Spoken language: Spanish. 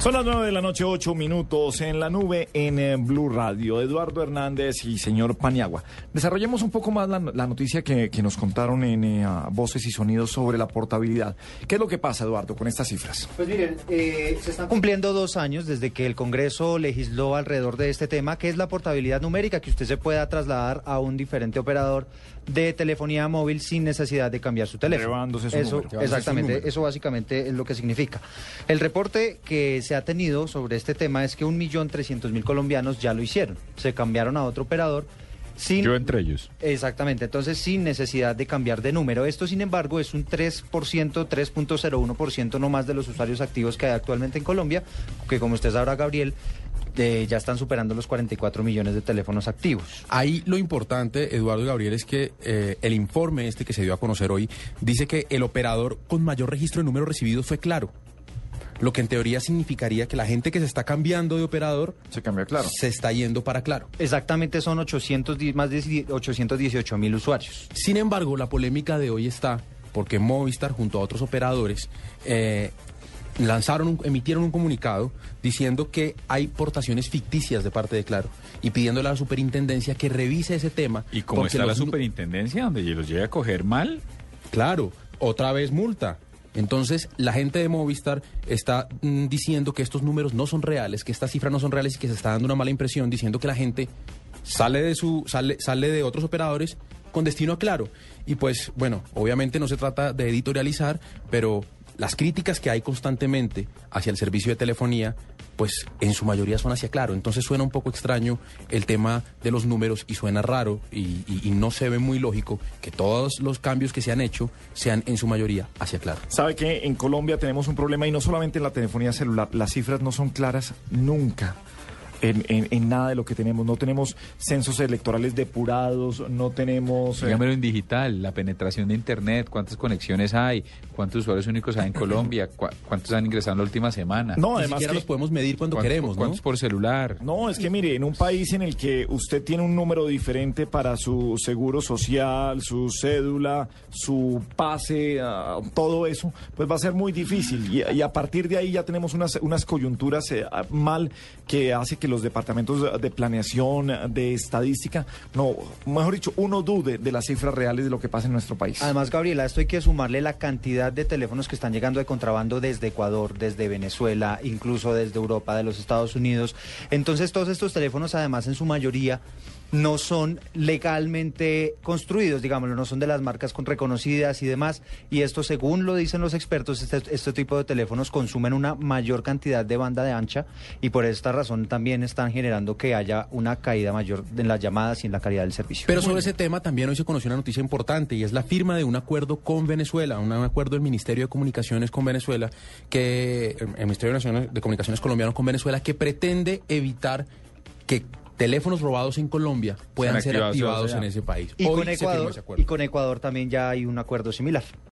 Son las nueve de la noche, ocho minutos en la nube en eh, Blue Radio. Eduardo Hernández y señor Paniagua. Desarrollemos un poco más la, la noticia que, que, nos contaron en eh, Voces y Sonidos sobre la portabilidad. ¿Qué es lo que pasa, Eduardo, con estas cifras? Pues miren, eh, se están cumpliendo dos años desde que el Congreso legisló alrededor de este tema, que es la portabilidad numérica, que usted se pueda trasladar a un diferente operador de telefonía móvil sin necesidad de cambiar su teléfono. Llevándose su eso, número. exactamente, eso básicamente es lo que significa. El reporte que se ha tenido sobre este tema es que un millón trescientos mil colombianos ya lo hicieron. Se cambiaron a otro operador sin... Yo entre ellos. Exactamente, entonces sin necesidad de cambiar de número. Esto, sin embargo, es un 3%, 3.01% no más de los usuarios activos que hay actualmente en Colombia, que como usted sabrá, Gabriel, eh, ya están superando los 44 millones de teléfonos activos. Ahí lo importante, Eduardo y Gabriel, es que eh, el informe este que se dio a conocer hoy dice que el operador con mayor registro de números recibidos fue Claro. Lo que en teoría significaría que la gente que se está cambiando de operador Se cambió, claro. se está yendo para Claro. Exactamente son 800, di- más de 818 mil usuarios. Sin embargo, la polémica de hoy está porque Movistar, junto a otros operadores, eh, lanzaron, un- emitieron un comunicado diciendo que hay portaciones ficticias de parte de Claro y pidiéndole a la superintendencia que revise ese tema. ¿Y cómo está la los superintendencia donde los llega a coger mal? Claro, otra vez multa. Entonces, la gente de Movistar está mm, diciendo que estos números no son reales, que estas cifras no son reales y que se está dando una mala impresión, diciendo que la gente sale de su sale sale de otros operadores con destino a Claro. Y pues, bueno, obviamente no se trata de editorializar, pero las críticas que hay constantemente hacia el servicio de telefonía, pues en su mayoría son hacia Claro. Entonces suena un poco extraño el tema de los números y suena raro y, y- y no se ve muy lógico que todos los cambios que se han hecho sean en su mayoría hacia Claro. ¿Sabe que en Colombia tenemos un problema y no solamente en la telefonía celular? Las cifras no son claras nunca. En, en- en nada de lo que tenemos. No tenemos censos electorales depurados, no tenemos... eh, Dígamelo en digital, la penetración de Internet, cuántas conexiones hay, cuántos usuarios únicos hay en Colombia, Cu- cuántos han ingresado en la última semana. no, Ni además siquiera que- los podemos medir cuando ¿Cuántos- queremos, ¿no? ¿Cuántos por celular? No, es que mire, en un país en el que usted tiene un número diferente para su seguro social, su cédula, su pase, ah, todo eso, pues va a ser muy difícil. Y, y a partir de ahí ya tenemos unas, unas coyunturas eh, mal que hace que los departamentos de planeación, de estadística, no, mejor dicho, uno dude de las cifras reales de lo que pasa en nuestro país. Además, Gabriela, esto hay que sumarle la cantidad de teléfonos que están llegando de contrabando desde Ecuador, desde Venezuela, incluso desde Europa, de los Estados Unidos. Entonces, todos estos teléfonos, además, en su mayoría, no son legalmente construidos, digámoslo, no son de las marcas con reconocidas y demás. Y esto, según lo dicen los expertos, este, este tipo de teléfonos consumen una mayor cantidad de banda de ancha y por esta razón también están generando que haya una caída mayor en las llamadas y en la calidad del servicio. Pero sobre ese tema también hoy se conoció una noticia importante y es la firma de un acuerdo con Venezuela, un acuerdo del Ministerio de Comunicaciones con Venezuela, que el Ministerio de Comunicaciones colombiano con Venezuela, que pretende evitar que teléfonos robados en Colombia puedan ser activados en ese país. Y Hoy con, Ecuador, ese acuerdo. y con Ecuador también ya hay un acuerdo similar.